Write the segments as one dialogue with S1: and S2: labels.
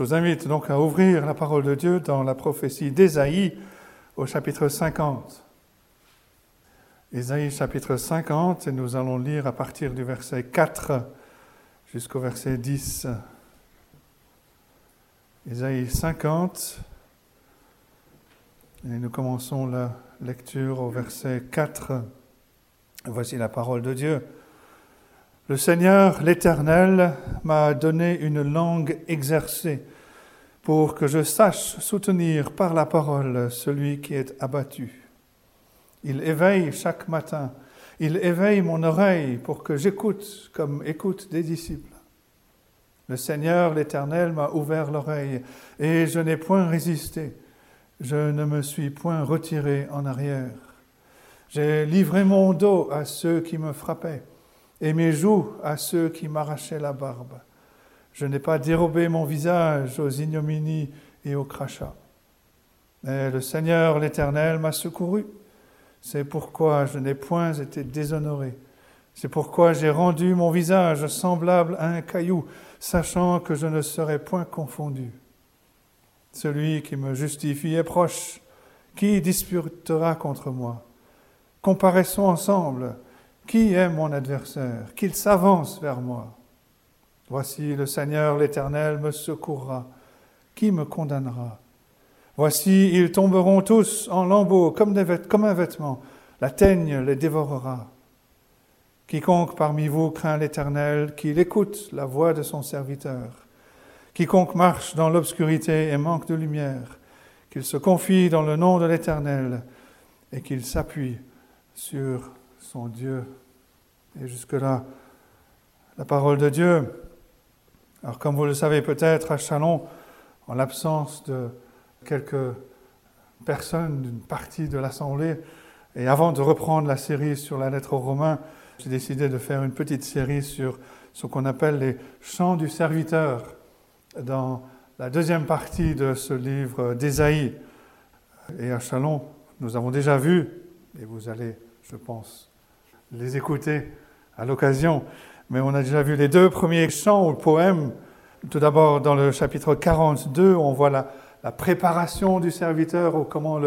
S1: Je vous invite donc à ouvrir la parole de Dieu dans la prophétie d'Ésaïe au chapitre 50. Ésaïe chapitre 50, et nous allons lire à partir du verset 4 jusqu'au verset 10. Ésaïe 50, et nous commençons la lecture au verset 4. Voici la parole de Dieu. Le Seigneur, l'Éternel, m'a donné une langue exercée pour que je sache soutenir par la parole celui qui est abattu. Il éveille chaque matin, il éveille mon oreille pour que j'écoute comme écoute des disciples. Le Seigneur, l'Éternel, m'a ouvert l'oreille et je n'ai point résisté, je ne me suis point retiré en arrière. J'ai livré mon dos à ceux qui me frappaient et mes joues à ceux qui m'arrachaient la barbe. Je n'ai pas dérobé mon visage aux ignominies et aux crachats. Mais le Seigneur l'Éternel m'a secouru. C'est pourquoi je n'ai point été déshonoré. C'est pourquoi j'ai rendu mon visage semblable à un caillou, sachant que je ne serai point confondu. Celui qui me justifie est proche. Qui disputera contre moi Comparaissons ensemble. Qui est mon adversaire? Qu'il s'avance vers moi. Voici le Seigneur l'Éternel me secourra. Qui me condamnera? Voici, ils tomberont tous en lambeaux comme, comme un vêtement. La teigne les dévorera. Quiconque parmi vous craint l'Éternel, qu'il écoute la voix de son serviteur. Quiconque marche dans l'obscurité et manque de lumière, qu'il se confie dans le nom de l'Éternel et qu'il s'appuie sur son Dieu. Et jusque-là, la parole de Dieu. Alors comme vous le savez peut-être, à Chalon, en l'absence de quelques personnes d'une partie de l'Assemblée, et avant de reprendre la série sur la lettre aux Romains, j'ai décidé de faire une petite série sur ce qu'on appelle les chants du serviteur dans la deuxième partie de ce livre d'Ésaïe. Et à Chalon, nous avons déjà vu, et vous allez, je pense, les écouter à l'occasion, mais on a déjà vu les deux premiers chants ou poèmes. Tout d'abord, dans le chapitre 42, on voit la, préparation du serviteur, ou comment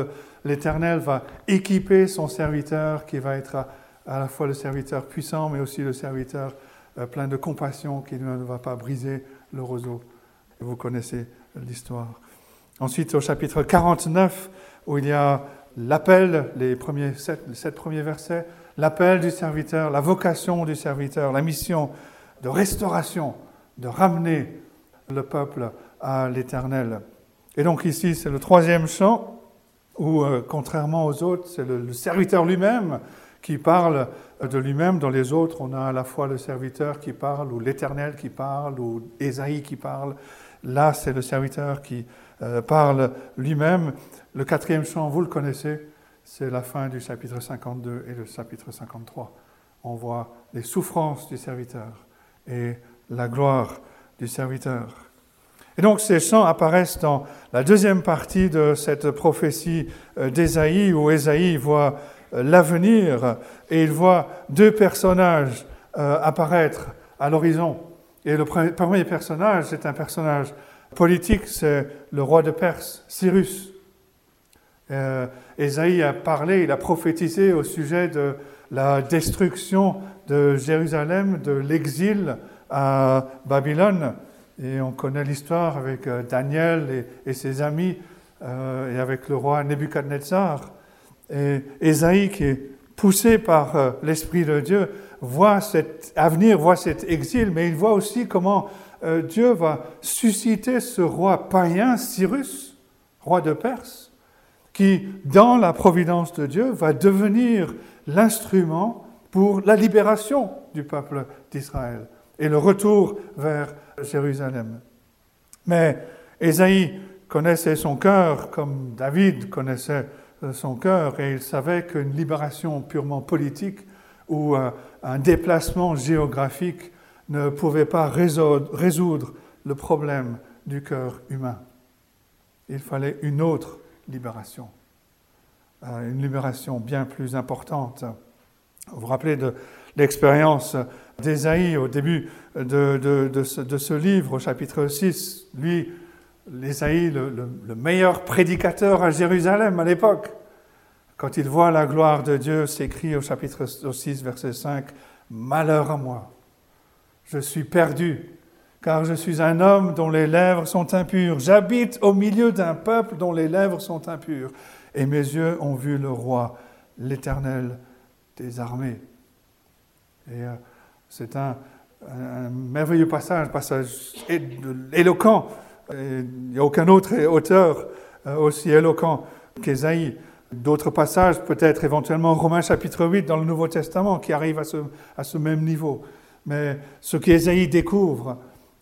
S1: l'Éternel va équiper son serviteur, qui va être à, la fois le serviteur puissant, mais aussi le serviteur euh, plein de compassion, qui ne va pas briser le roseau. Vous connaissez l'histoire. Ensuite, au chapitre 49, où il y a l'appel, les, les sept premiers versets, l'appel du serviteur, la vocation du serviteur, la mission de restauration, de ramener le peuple à l'Éternel. Et donc ici, c'est le troisième chant, où, euh, contrairement aux autres, c'est le, serviteur lui-même qui parle de lui-même. Dans les autres, on a à la fois le serviteur qui parle, ou l'Éternel qui parle, ou Ésaïe qui parle. Là, c'est le serviteur qui euh, parle lui-même. Le quatrième chant, vous le connaissez, c'est la fin du chapitre 52 et le chapitre 53. On voit les souffrances du serviteur et la gloire du serviteur. Et donc ces chants apparaissent dans la deuxième partie de cette prophétie euh, d'Ésaïe, où Ésaïe voit euh, l'avenir et il voit deux personnages euh, apparaître à l'horizon. Et le premier personnage, c'est un personnage politique, c'est le roi de Perse, Cyrus. Euh, Ésaïe a parlé, il a prophétisé au sujet de la destruction de Jérusalem, de l'exil à Babylone. Et on connaît l'histoire avec euh, Daniel et, ses amis euh, et avec le roi Nebuchadnezzar. Et qui est poussé par euh, l'Esprit de Dieu, voit cet avenir, voit cet exil, mais il voit aussi comment Dieu va susciter ce roi païen, Cyrus, roi de Perse, qui, dans la providence de Dieu, va devenir l'instrument pour la libération du peuple d'Israël et le retour vers Jérusalem. Mais Ésaïe connaissait son cœur comme David connaissait son cœur et il savait qu'une libération purement politique ou un déplacement géographique ne pouvait pas résoudre le problème du cœur humain. Il fallait une autre libération, euh, une libération bien plus importante. Vous vous rappelez de l'expérience d'Ésaïe au début de, ce, livre, au chapitre 6. Lui l'Ésaïe, le, meilleur prédicateur à Jérusalem à l'époque, quand il voit la gloire de Dieu, s'écrit au chapitre 6, verset 5, Malheur à moi, je suis perdu, car je suis un homme dont les lèvres sont impures. J'habite au milieu d'un peuple dont les lèvres sont impures, et mes yeux ont vu le roi, l'Éternel des armées. Et euh, c'est un, merveilleux passage, passage éloquent. il n'y a aucun autre auteur euh, aussi éloquent qu'Ésaïe. D'autres passages, peut-être éventuellement Romains chapitre 8 dans le Nouveau Testament, qui arrivent à ce, à ce même niveau. Mais ce qu'Ésaïe découvre,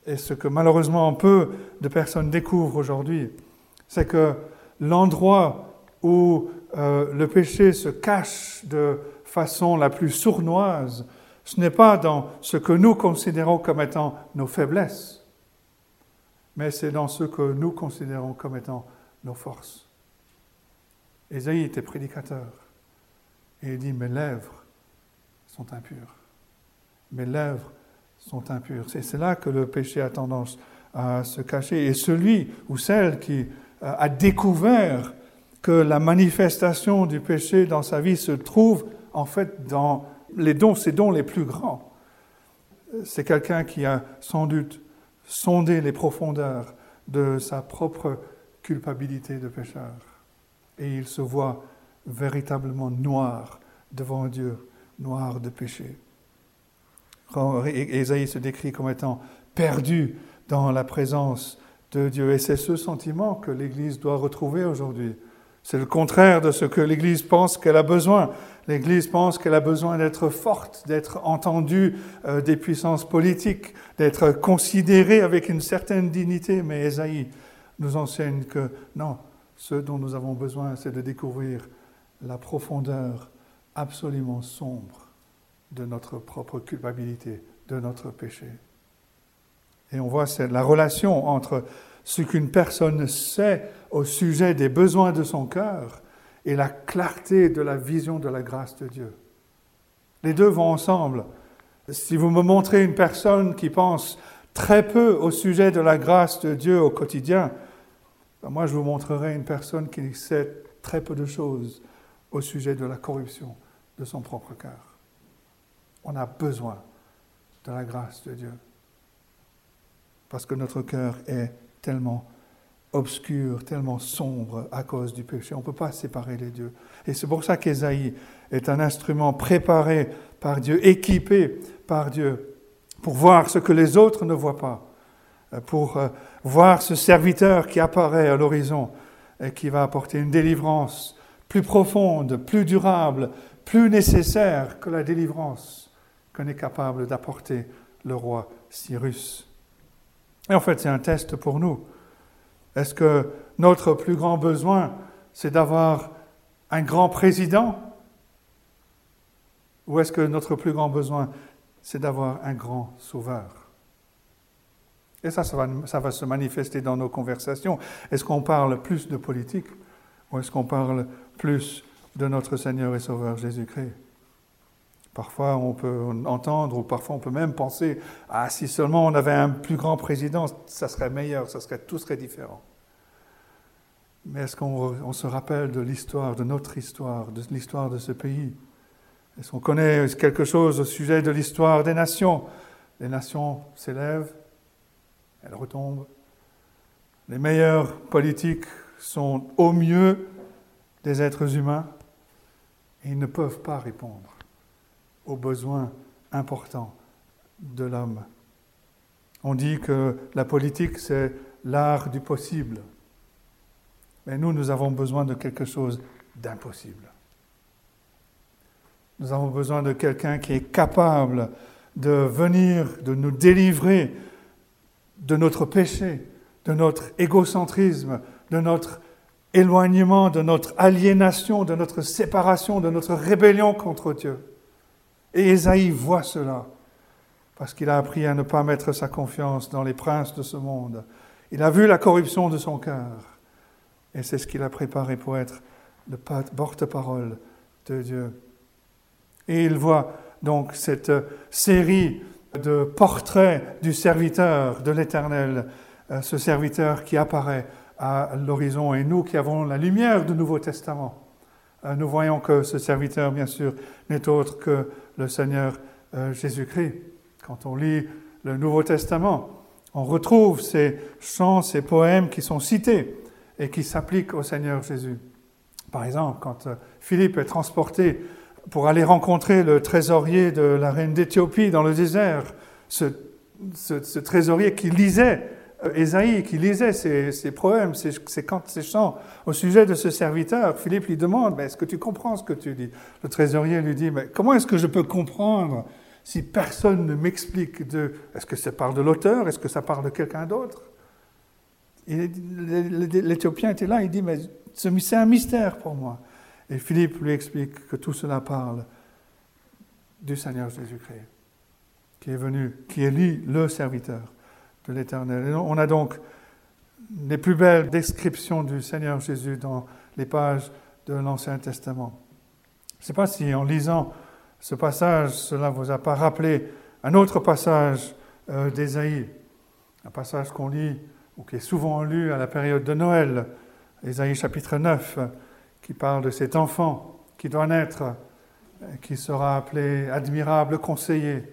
S1: et ce que malheureusement peu de personnes découvrent aujourd'hui, c'est que l'endroit où euh, le péché se cache de façon la plus sournoise, ce n'est pas dans ce que nous considérons comme étant nos faiblesses, mais c'est dans ce que nous considérons comme étant nos forces. Ésaïe était prédicateur et il dit Mes lèvres sont impures. Mes lèvres sont impures. C'est là que le péché a tendance à se cacher. Et celui ou celle qui euh, a découvert que la manifestation du péché dans sa vie se trouve en fait dans les dons, ses dons les plus grands. C'est quelqu'un qui a sans doute sondé les profondeurs de sa propre culpabilité de pécheur. Et il se voit véritablement noir devant Dieu, noir de péché. Ésaïe se décrit comme étant perdu dans la présence de Dieu. Et c'est ce sentiment que l'Église doit retrouver aujourd'hui. C'est le contraire de ce que l'Église pense qu'elle a besoin. L'Église pense qu'elle a besoin d'être forte, d'être entendue euh, des puissances politiques, d'être considérée avec une certaine dignité. Mais Esaïe nous enseigne que non, ce dont nous avons besoin, c'est de découvrir la profondeur absolument sombre de notre propre culpabilité, de notre péché. Et on voit la relation entre ce qu'une personne sait au sujet des besoins de son cœur et la clarté de la vision de la grâce de Dieu. Les deux vont ensemble. Si vous me montrez une personne qui pense très peu au sujet de la grâce de Dieu au quotidien, ben moi je vous montrerai une personne qui sait très peu de choses au sujet de la corruption de son propre cœur. On a besoin de la grâce de Dieu parce que notre cœur est tellement obscur, tellement sombre à cause du péché. On ne peut pas séparer les deux. Et c'est pour ça qu'Ésaïe est un instrument préparé par Dieu, équipé par Dieu, pour voir ce que les autres ne voient pas, pour euh, voir ce serviteur qui apparaît à l'horizon et qui va apporter une délivrance plus profonde, plus durable, plus nécessaire que la délivrance qu'on est capable d'apporter le roi Cyrus. Et en fait, c'est un test pour nous. Est-ce que notre plus grand besoin, c'est d'avoir un grand président? Ou est-ce que notre plus grand besoin, c'est d'avoir un grand sauveur? Et ça, ça va, ça va, se manifester dans nos conversations. Est-ce qu'on parle plus de politique ou est-ce qu'on parle plus de notre Seigneur et Sauveur Jésus-Christ? Parfois, on peut entendre, ou parfois on peut même penser, ah, si seulement on avait un plus grand président, ça serait meilleur, ça serait, tout serait différent. Mais est-ce qu'on se rappelle de l'histoire, de notre histoire, de l'histoire de ce pays? Est-ce qu'on connaît quelque chose au sujet de l'histoire des nations? Les nations s'élèvent, elles retombent. Les meilleurs politiques sont au mieux des êtres humains et ils ne peuvent pas répondre aux besoins importants de l'homme. On dit que la politique, c'est l'art du possible. Mais nous, nous avons besoin de quelque chose d'impossible. Nous avons besoin de quelqu'un qui est capable de venir, de nous délivrer de notre péché, de notre égocentrisme, de notre éloignement, de notre aliénation, de notre séparation, de notre rébellion contre Dieu. Et Esaïe voit cela, parce qu'il a appris à ne pas mettre sa confiance dans les princes de ce monde. Il a vu la corruption de son cœur, et c'est ce qu'il a préparé pour être le porte-parole de Dieu. Et il voit donc cette série de portraits du serviteur de l'Éternel euh, ce serviteur qui apparaît à l'horizon et nous qui avons la lumière du Nouveau Testament. Euh, nous voyons que ce serviteur, bien sûr, n'est autre que le Seigneur euh, Jésus-Christ. Quand on lit le Nouveau Testament, on retrouve ces chants, ces poèmes qui sont cités et qui s'appliquent au Seigneur Jésus. Par exemple, quand Philippe est transporté pour aller rencontrer le trésorier de la reine d'Éthiopie dans le désert, ce, trésorier qui lisait Euh, qui lisait ses, poèmes, ses, ses, chants au sujet de ce serviteur. Philippe lui demande, est-ce que tu comprends ce que tu dis? Le trésorier lui dit, mais comment est-ce que je peux comprendre si personne ne m'explique de... Est-ce que ça parle de l'auteur Est-ce que ça parle de quelqu'un d'autre? L'Éthiopien était là, il dit, mais c'est un mystère pour moi. Et Philippe lui explique que tout cela parle du Seigneur Jésus-Christ, qui est venu, qui lui le serviteur de l'Éternel. On a donc les plus belles descriptions du Seigneur Jésus dans les pages de l'Ancien Testament. Je ne sais pas si en lisant ce passage, cela ne vous a pas rappelé un autre passage euh, d'Ésaïe, un passage qu'on lit ou qui est souvent lu à la période de Noël, Ésaïe chapitre 9 qui parle de cet enfant qui doit naître, qui sera appelé admirable conseiller,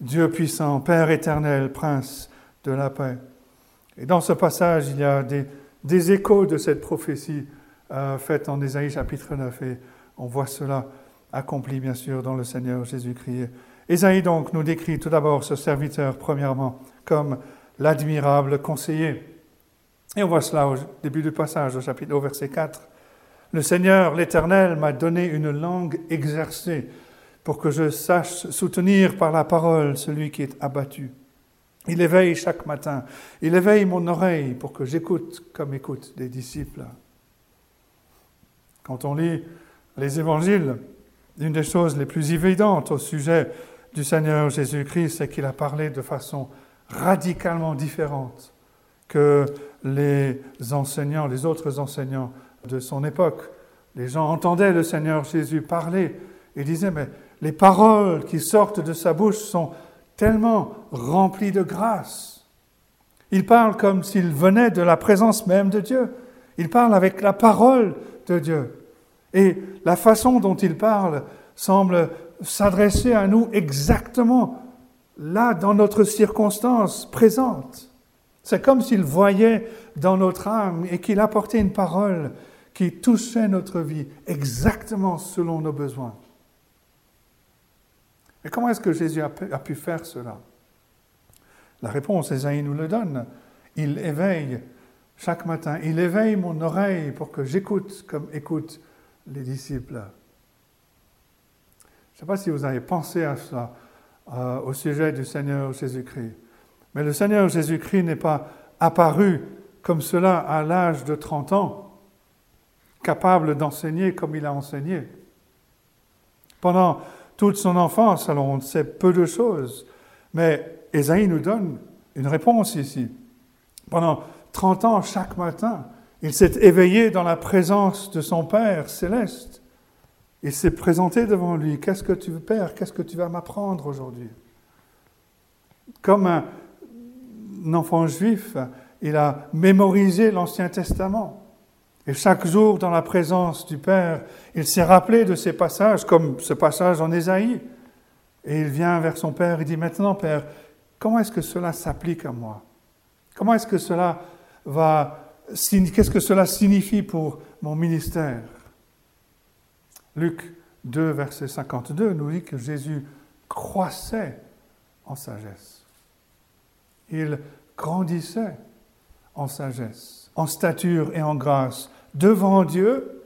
S1: Dieu puissant, Père éternel, Prince de la paix. Et dans ce passage, il y a des, échos de cette prophétie euh, faite en Ésaïe chapitre 9, et on voit cela accompli, bien sûr, dans le Seigneur Jésus-Christ. Ésaïe, donc, nous décrit tout d'abord ce serviteur, premièrement, comme l'admirable conseiller. Et on voit cela au début du passage, au chapitre au verset 4. Le Seigneur, l'Éternel, m'a donné une langue exercée pour que je sache soutenir par la parole celui qui est abattu. Il éveille chaque matin, il éveille mon oreille pour que j'écoute comme écoutent des disciples. Quand on lit les évangiles, une des choses les plus évidentes au sujet du Seigneur Jésus-Christ, c'est qu'il a parlé de façon radicalement différente que les enseignants, les autres enseignants de son époque. Les gens entendaient le Seigneur Jésus parler et disaient, mais les paroles qui sortent de sa bouche sont tellement remplies de grâce. Il parle comme s'il venait de la présence même de Dieu. Il parle avec la parole de Dieu. Et la façon dont il parle semble s'adresser à nous exactement là, dans notre circonstance présente. C'est comme s'il voyait dans notre âme et qu'il apportait une parole qui touchait notre vie exactement selon nos besoins. Et comment est-ce que Jésus a pu, faire cela? La réponse, Esaïe nous le donne. Il éveille chaque matin, il éveille mon oreille pour que j'écoute comme écoutent les disciples. Je ne sais pas si vous avez pensé à cela euh, au sujet du Seigneur Jésus-Christ. Mais le Seigneur Jésus-Christ n'est pas apparu comme cela à l'âge de 30 ans capable d'enseigner comme il a enseigné. Pendant toute son enfance, alors on sait peu de choses, mais Esaïe nous donne une réponse ici. Pendant 30 ans, chaque matin, il s'est éveillé dans la présence de son Père céleste. Il s'est présenté devant lui. Qu'est-ce que tu veux, Père? Qu'est-ce que tu vas m'apprendre aujourd'hui? Comme un enfant juif, il a mémorisé l'Ancien Testament. Et chaque jour, dans la présence du Père, il s'est rappelé de ces passages, comme ce passage en Ésaïe. Et il vient vers son Père et dit, maintenant, Père, comment est-ce que cela s'applique à moi? Comment est-ce que cela va... Qu'est-ce que cela signifie pour mon ministère? Luc 2, verset 52 nous dit que Jésus croissait en sagesse. Il grandissait en sagesse, en stature et en grâce devant Dieu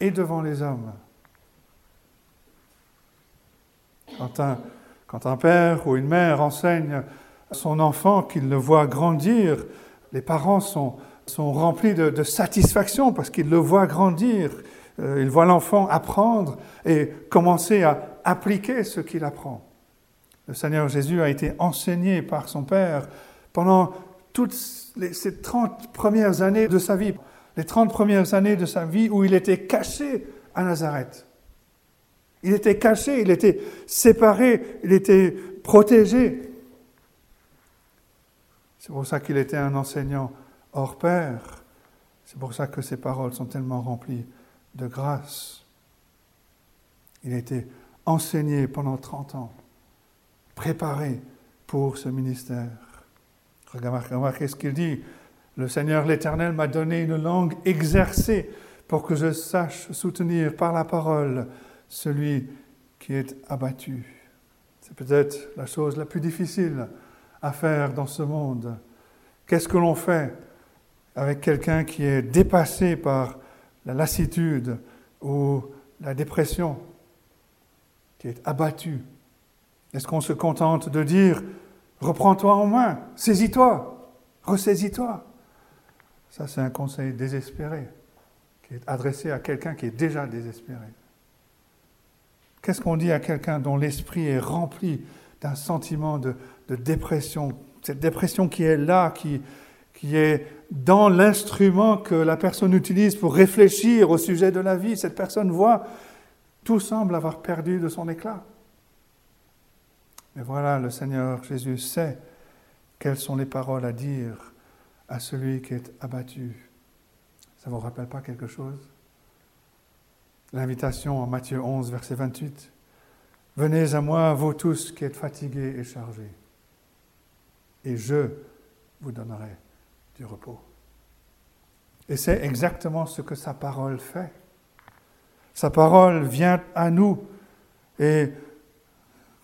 S1: et devant les hommes. Quand un, quand un père ou une mère enseigne à son enfant qu'il le voit grandir, les parents sont, sont remplis de, satisfaction parce qu'ils le voient grandir. Euh, ils voient l'enfant apprendre et commencer à appliquer ce qu'il apprend. Le Seigneur Jésus a été enseigné par son Père pendant toutes ces 30 premières années de sa vie les 30 premières années de sa vie où il était caché à Nazareth. Il était caché, il était séparé, il était protégé. C'est pour ça qu'il était un enseignant hors pair. C'est pour ça que ses paroles sont tellement remplies de grâce. Il a été enseigné pendant 30 ans, préparé pour ce ministère. Remarquez ce qu'il dit. Le Seigneur l'Éternel m'a donné une langue exercée pour que je sache soutenir par la parole celui qui est abattu. C'est peut-être la chose la plus difficile à faire dans ce monde. Qu'est-ce que l'on fait avec quelqu'un qui est dépassé par la lassitude ou la dépression, qui est abattu? Est-ce qu'on se contente de dire Reprends-toi en main, saisis-toi, ressaisis-toi? Ça, c'est un conseil désespéré qui est adressé à quelqu'un qui est déjà désespéré. Qu'est-ce qu'on dit à quelqu'un dont l'esprit est rempli d'un sentiment de, dépression? Cette dépression qui est là, qui, qui est dans l'instrument que la personne utilise pour réfléchir au sujet de la vie. Cette personne voit, tout semble avoir perdu de son éclat. Mais voilà, le Seigneur Jésus sait quelles sont les paroles à dire à celui qui est abattu. Ça ne vous rappelle pas quelque chose? L'invitation en Matthieu 11, verset 28. Venez à moi, vous tous qui êtes fatigués et chargés, et je vous donnerai du repos. Et c'est exactement ce que sa parole fait. Sa parole vient à nous. Et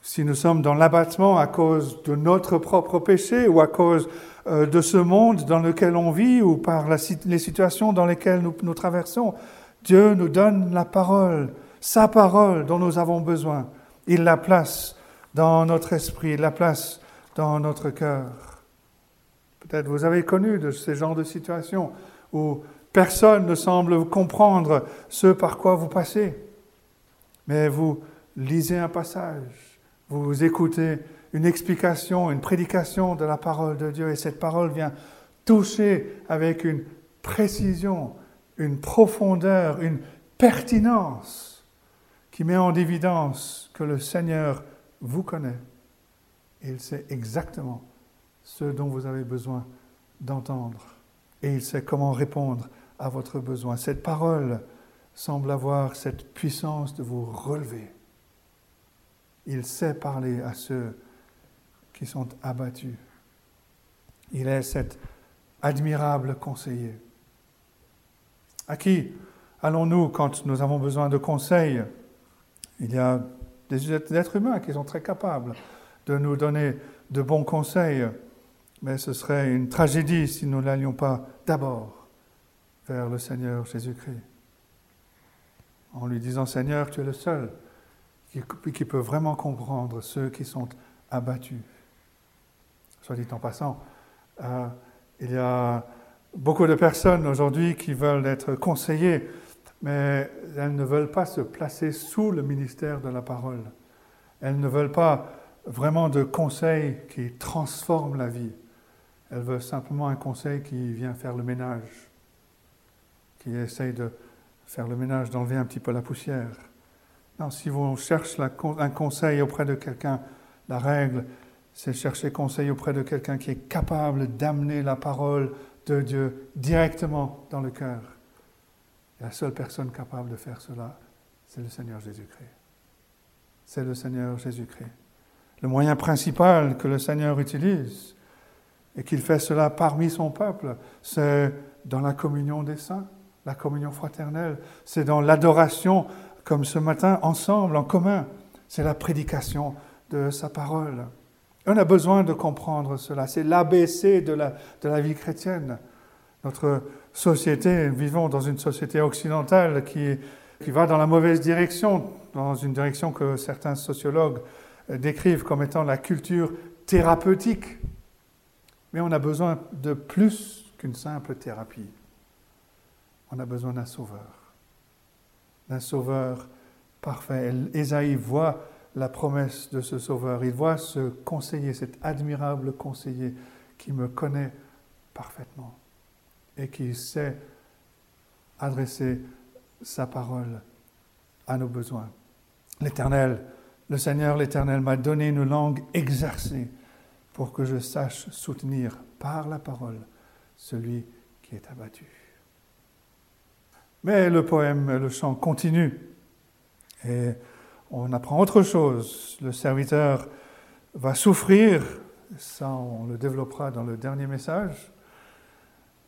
S1: si nous sommes dans l'abattement à cause de notre propre péché ou à cause euh, de ce monde dans lequel on vit ou par les situations dans lesquelles nous, nous traversons, Dieu nous donne la parole, sa parole dont nous avons besoin. Il la place dans notre esprit, il la place dans notre cœur. Peut-être vous avez connu de ces genres de situations où personne ne semble comprendre ce par quoi vous passez. Mais vous lisez un passage, vous écoutez une explication, une prédication de la parole de Dieu et cette parole vient toucher avec une précision, une profondeur, une pertinence qui met en évidence que le Seigneur vous connaît. Il sait exactement ce dont vous avez besoin d'entendre. Et il sait comment répondre à votre besoin. Cette parole semble avoir cette puissance de vous relever. Il sait parler à ceux qui sont abattus. Il est cet admirable conseiller. À qui allons-nous quand nous avons besoin de conseils? Il y a des êtres humains qui sont très capables de nous donner de bons conseils mais ce serait une tragédie si nous n'allions pas d'abord vers le Seigneur Jésus-Christ. En lui disant Seigneur, tu es le seul qui, peut vraiment comprendre ceux qui sont abattus. Soit dit en passant, euh, il y a beaucoup de personnes aujourd'hui qui veulent être conseillées, mais elles ne veulent pas se placer sous le ministère de la parole. Elles ne veulent pas vraiment de conseils qui transforment la vie. Elle veut simplement un conseil qui vient faire le ménage, qui essaye de faire le ménage, d'enlever un petit peu la poussière. Si vous cherchez un conseil auprès de quelqu'un, la règle, c'est chercher conseil auprès de quelqu'un qui est capable d'amener la parole de Dieu directement dans le cœur. la seule personne capable de faire cela, c'est le Seigneur Jésus-Christ. C'est le Seigneur Jésus-Christ. Le moyen principal que le Seigneur utilise, et qu'il fait cela parmi son peuple, c'est dans la communion des saints, la communion fraternelle, c'est dans l'adoration, comme ce matin, ensemble, en commun, c'est la prédication de sa parole. on a besoin de comprendre cela, c'est l'ABC de la, vie chrétienne. Notre société, vivons dans une société occidentale qui va dans la mauvaise direction, dans une direction que certains sociologues décrivent comme étant la culture thérapeutique mais on a besoin de plus qu'une simple thérapie. On a besoin d'un sauveur, d'un sauveur parfait. Ésaïe voit la promesse de ce sauveur, il voit ce conseiller, cet admirable conseiller qui me connaît parfaitement et qui sait adresser sa parole à nos besoins. L'Éternel, le Seigneur l'Éternel m'a donné une langue exercée pour que je sache soutenir par la parole celui qui est abattu. Mais le poème, le chant continue et on apprend autre chose. Le serviteur va souffrir, ça on le développera dans le dernier message,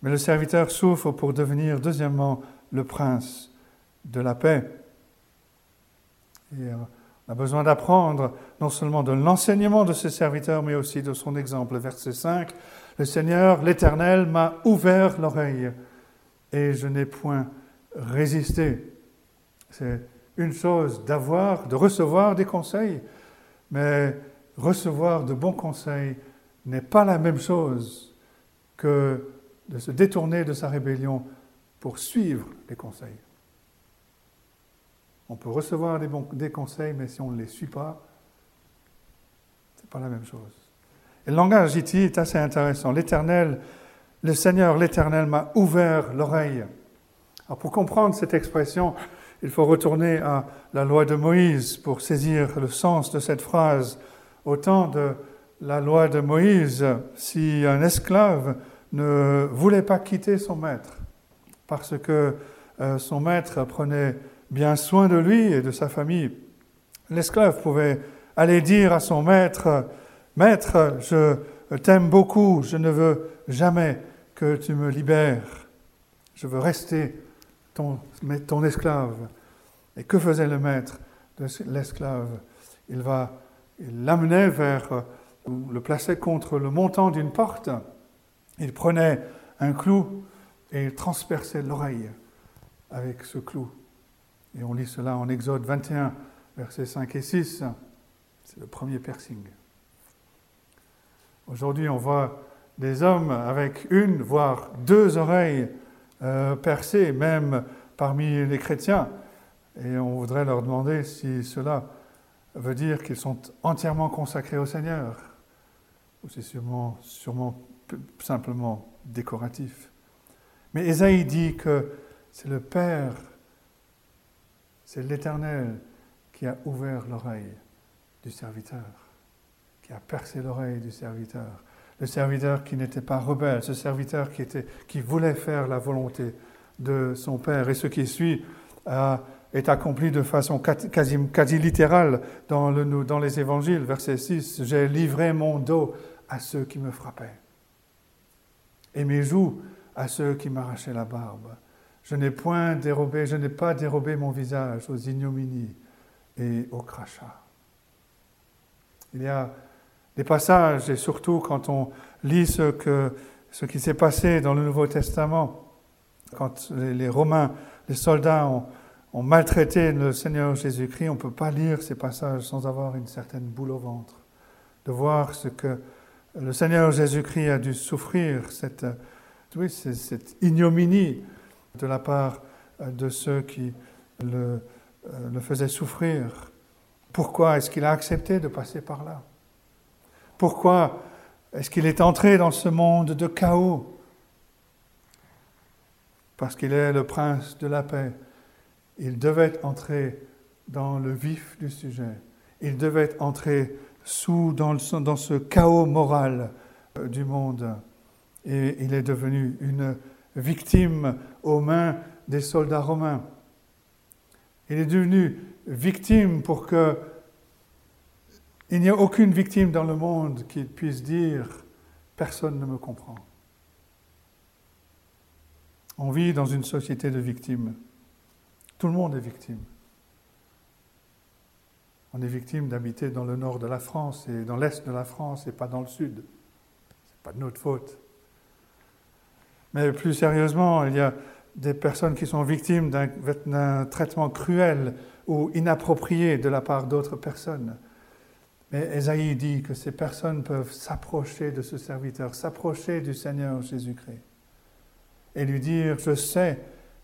S1: mais le serviteur souffre pour devenir deuxièmement le prince de la paix. Et euh, on a besoin d'apprendre non seulement de l'enseignement de ce serviteur, mais aussi de son exemple. Verset 5, Le Seigneur, l'Éternel, m'a ouvert l'oreille et je n'ai point résisté. C'est une chose d'avoir, de recevoir des conseils, mais recevoir de bons conseils n'est pas la même chose que de se détourner de sa rébellion pour suivre les conseils. On peut recevoir des conseils, mais si on ne les suit pas, ce n'est pas la même chose. Et le langage ici est assez intéressant. L'Éternel, le Seigneur, l'Éternel m'a ouvert l'oreille. Alors pour comprendre cette expression, il faut retourner à la loi de Moïse pour saisir le sens de cette phrase. Au temps de la loi de Moïse, si un esclave ne voulait pas quitter son maître, parce que euh, son maître prenait bien soin de lui et de sa famille, l'esclave pouvait aller dire à son maître, Maître, je t'aime beaucoup, je ne veux jamais que tu me libères, je veux rester ton, esclave. Et que faisait le maître de l'esclave? Il va, l'amenait vers, le plaçait contre le montant d'une porte. Il prenait un clou et il transperçait l'oreille avec ce clou. Et on lit cela en Exode 21, versets 5 et 6. C'est le premier piercing. Aujourd'hui, on voit des hommes avec une, voire deux oreilles euh, percées, même parmi les chrétiens. Et on voudrait leur demander si cela veut dire qu'ils sont entièrement consacrés au Seigneur, ou c'est sûrement, sûrement simplement décoratif. Mais Esaïe dit que c'est le Père, c'est l'Éternel qui a ouvert l'oreille du serviteur, qui a percé l'oreille du serviteur le serviteur qui n'était pas rebelle, ce serviteur qui, était, qui voulait faire la volonté de son Père. Et ce qui suit est accompli de façon quasi, quasi littérale dans, le, dans les évangiles. Verset 6, J'ai livré mon dos à ceux qui me frappaient, et mes joues à ceux qui m'arrachaient la barbe. Je n'ai point dérobé, je n'ai pas dérobé mon visage aux ignominies et aux crachats. Il y a des passages, et surtout quand on lit ce, qui s'est passé dans le Nouveau Testament, quand les, Romains, les soldats ont, maltraité le Seigneur Jésus-Christ, on ne peut pas lire ces passages sans avoir une certaine boule au ventre, de voir ce que le Seigneur Jésus-Christ a dû souffrir, cette, oui, cette ignominie de la part de ceux qui le, le faisaient souffrir. Pourquoi est-ce qu'il a accepté de passer par là? Pourquoi est-ce qu'il est entré dans ce monde de chaos Parce qu'il est le prince de la paix. Il devait entrer dans le vif du sujet. Il devait entrer sous, dans, dans ce chaos moral euh, du monde. Et il est devenu une victime aux mains des soldats romains. Il est devenu victime pour que il n'y a aucune victime dans le monde qui puisse dire personne ne me comprend. On vit dans une société de victimes. Tout le monde est victime. On est victime d'habiter dans le nord de la France et dans l'est de la France et pas dans le sud. Ce n'est pas de notre faute. Mais plus sérieusement, il y a des personnes qui sont victimes d'un traitement cruel ou inapproprié de la part d'autres personnes. Mais Esaïe dit que ces personnes peuvent s'approcher de ce serviteur, s'approcher du Seigneur Jésus-Christ et lui dire, je sais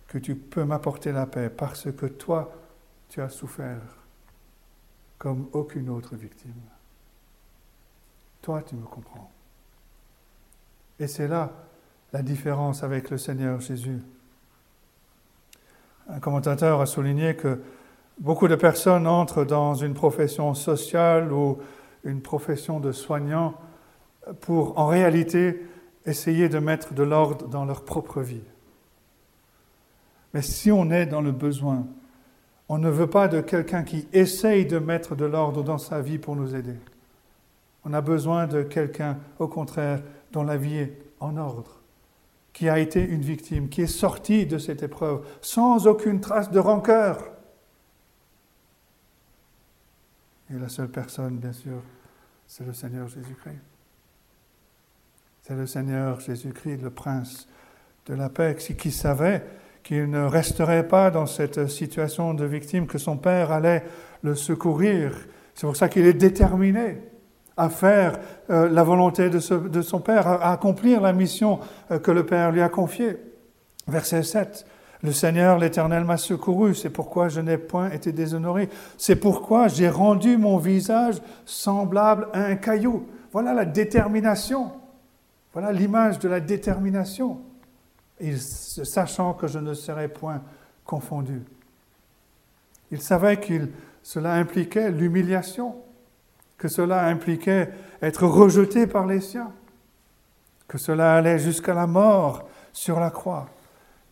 S1: que tu peux m'apporter la paix parce que toi, tu as souffert comme aucune autre victime. Toi, tu me comprends. Et c'est là la différence avec le Seigneur Jésus. Un commentateur a souligné que Beaucoup de personnes entrent dans une profession sociale ou une profession de soignant pour en réalité essayer de mettre de l'ordre dans leur propre vie. Mais si on est dans le besoin, on ne veut pas de quelqu'un qui essaye de mettre de l'ordre dans sa vie pour nous aider. On a besoin de quelqu'un, au contraire, dont la vie est en ordre, qui a été une victime, qui est sorti de cette épreuve sans aucune trace de rancœur. Et la seule personne, bien sûr, c'est le Seigneur Jésus-Christ. C'est le Seigneur Jésus-Christ, le prince de la paix, qui savait qu'il ne resterait pas dans cette situation de victime, que son Père allait le secourir. C'est pour ça qu'il est déterminé à faire euh, la volonté de, son Père, à, accomplir la mission euh, que le Père lui a confiée. Verset 7. Le Seigneur, l'Éternel, m'a secouru, c'est pourquoi je n'ai point été déshonoré. C'est pourquoi j'ai rendu mon visage semblable à un caillou. Voilà la détermination. Voilà l'image de la détermination. sachant que je ne serais point confondu. Il savait que cela impliquait l'humiliation, que cela impliquait être rejeté par les siens, que cela allait jusqu'à la mort sur la croix.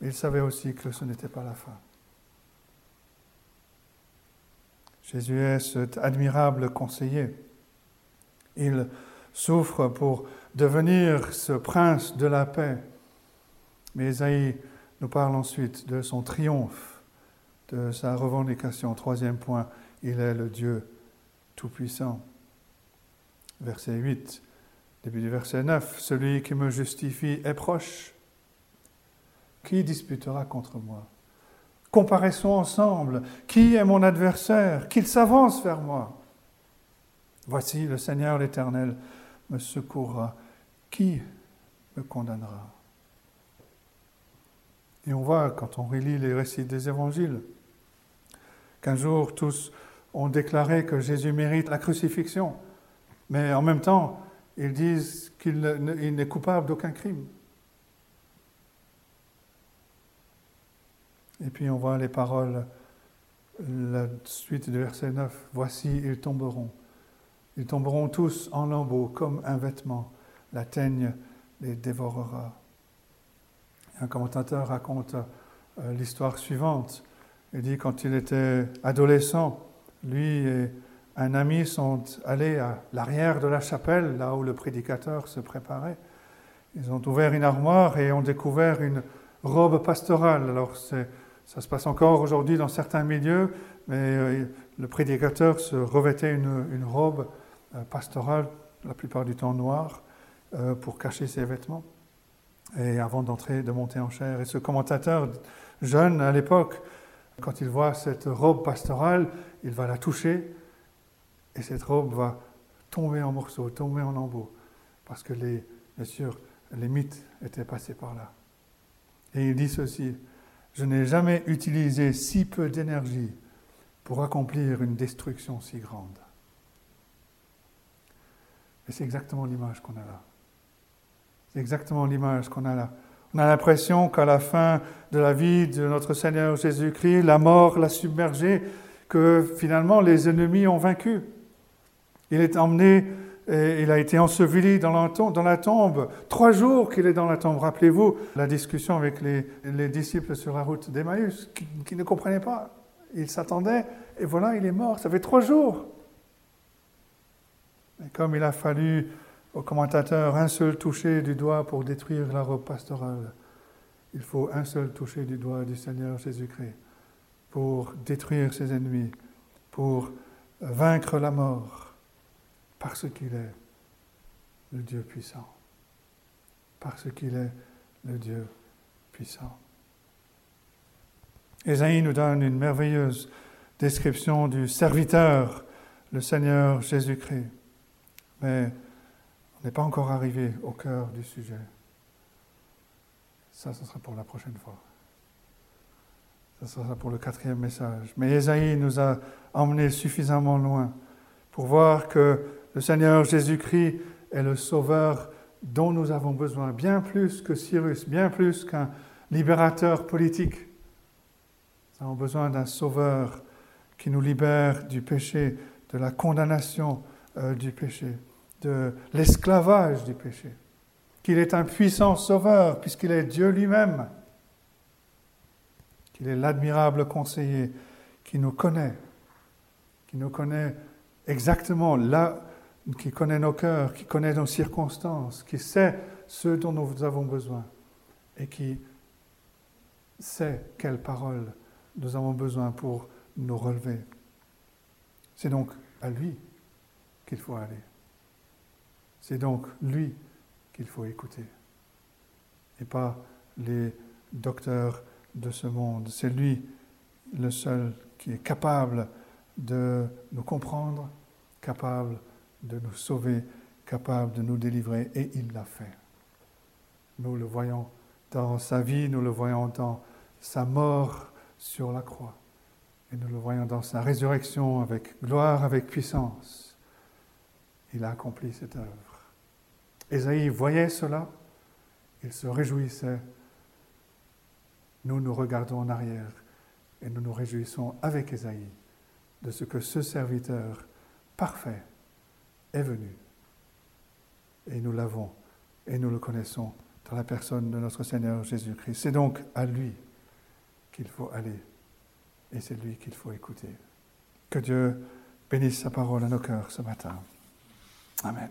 S1: Il savait aussi que ce n'était pas la fin. Jésus est cet admirable conseiller. Il souffre pour devenir ce prince de la paix. Mais Isaïe nous parle ensuite de son triomphe, de sa revendication. Troisième point, il est le Dieu Tout-Puissant. Verset 8, début du verset 9, Celui qui me justifie est proche. Qui disputera contre moi? Comparaissons ensemble. Qui est mon adversaire? Qu'il s'avance vers moi. Voici le Seigneur l'Éternel me secourra qui me condamnera? Et on voit, quand on relit les récits des évangiles, qu'un jour tous ont déclaré que Jésus mérite la crucifixion, mais en même temps, ils disent qu'il n'est coupable d'aucun crime. Et puis on voit les paroles, la suite du verset 9, Voici, ils tomberont. Ils tomberont tous en lambeaux comme un vêtement la teigne les dévorera. Un commentateur raconte euh, l'histoire suivante. Il dit quand il était adolescent, lui et un ami sont allés à l'arrière de la chapelle, là où le prédicateur se préparait. Ils ont ouvert une armoire et ont découvert une robe pastorale. Alors ça se passe encore aujourd'hui dans certains milieux, mais euh, le prédicateur se revêtait une, robe euh, pastorale, la plupart du temps noire. Euh, pour cacher ses vêtements et avant d'entrer, de monter en chair. Et ce commentateur jeune à l'époque, quand il voit cette robe pastorale, il va la toucher et cette robe va tomber en morceaux, tomber en lambeaux, parce que bien sûr, les mythes étaient passés par là. Et il dit ceci, je n'ai jamais utilisé si peu d'énergie pour accomplir une destruction si grande. Et c'est exactement l'image qu'on a là. C'est exactement l'image qu'on a là. On a l'impression qu'à la fin de la vie de notre Seigneur Jésus-Christ, la mort l'a submergé, que finalement les ennemis ont vaincu. Il est emmené, et il a été enseveli dans la tombe, trois jours qu'il est dans la tombe. Rappelez-vous la discussion avec les, les disciples sur la route d'Emmaüs, qui, qui ne comprenaient pas. Ils s'attendaient, et voilà, il est mort. Ça fait trois jours. Et comme il a fallu au commentateur un seul toucher du doigt pour détruire la robe pastorale. Il faut un seul toucher du doigt du Seigneur Jésus-Christ pour détruire ses ennemis, pour vaincre la mort, parce qu'il est le Dieu puissant. Parce qu'il est le Dieu puissant. Ésaïe nous donne une merveilleuse description du serviteur, le Seigneur Jésus-Christ. Mais n'est pas encore arrivé au cœur du sujet. Ça, ce sera pour la prochaine fois. Ça sera pour le quatrième message. Mais Esaïe nous a emmenés suffisamment loin pour voir que le Seigneur Jésus-Christ est le sauveur dont nous avons besoin, bien plus que Cyrus, bien plus qu'un libérateur politique. Nous avons besoin d'un sauveur qui nous libère du péché, de la condamnation euh, du péché de l'esclavage du péché, qu'il est un puissant sauveur puisqu'il est Dieu lui-même, qu'il est l'admirable conseiller qui nous connaît, qui nous connaît exactement là, qui connaît nos cœurs, qui connaît nos circonstances, qui sait ce dont nous avons besoin et qui sait quelles paroles nous avons besoin pour nous relever. C'est donc à lui qu'il faut aller. C'est donc lui qu'il faut écouter. Et pas les docteurs de ce monde. C'est lui le seul qui est capable de nous comprendre, capable de nous sauver, capable de nous délivrer, et il l'a fait. Nous le voyons dans sa vie, nous le voyons dans sa mort sur la croix, et nous le voyons dans sa résurrection avec gloire, avec puissance. Il a accompli cette œuvre. Ésaïe voyait cela, il se réjouissait. Nous nous regardons en arrière et nous nous réjouissons avec Ésaïe de ce que ce serviteur parfait est venu. Et nous l'avons et nous le connaissons dans la personne de notre Seigneur Jésus-Christ. C'est donc à lui qu'il faut aller et c'est lui qu'il faut écouter. Que Dieu bénisse sa parole à nos cœurs ce matin. Amen.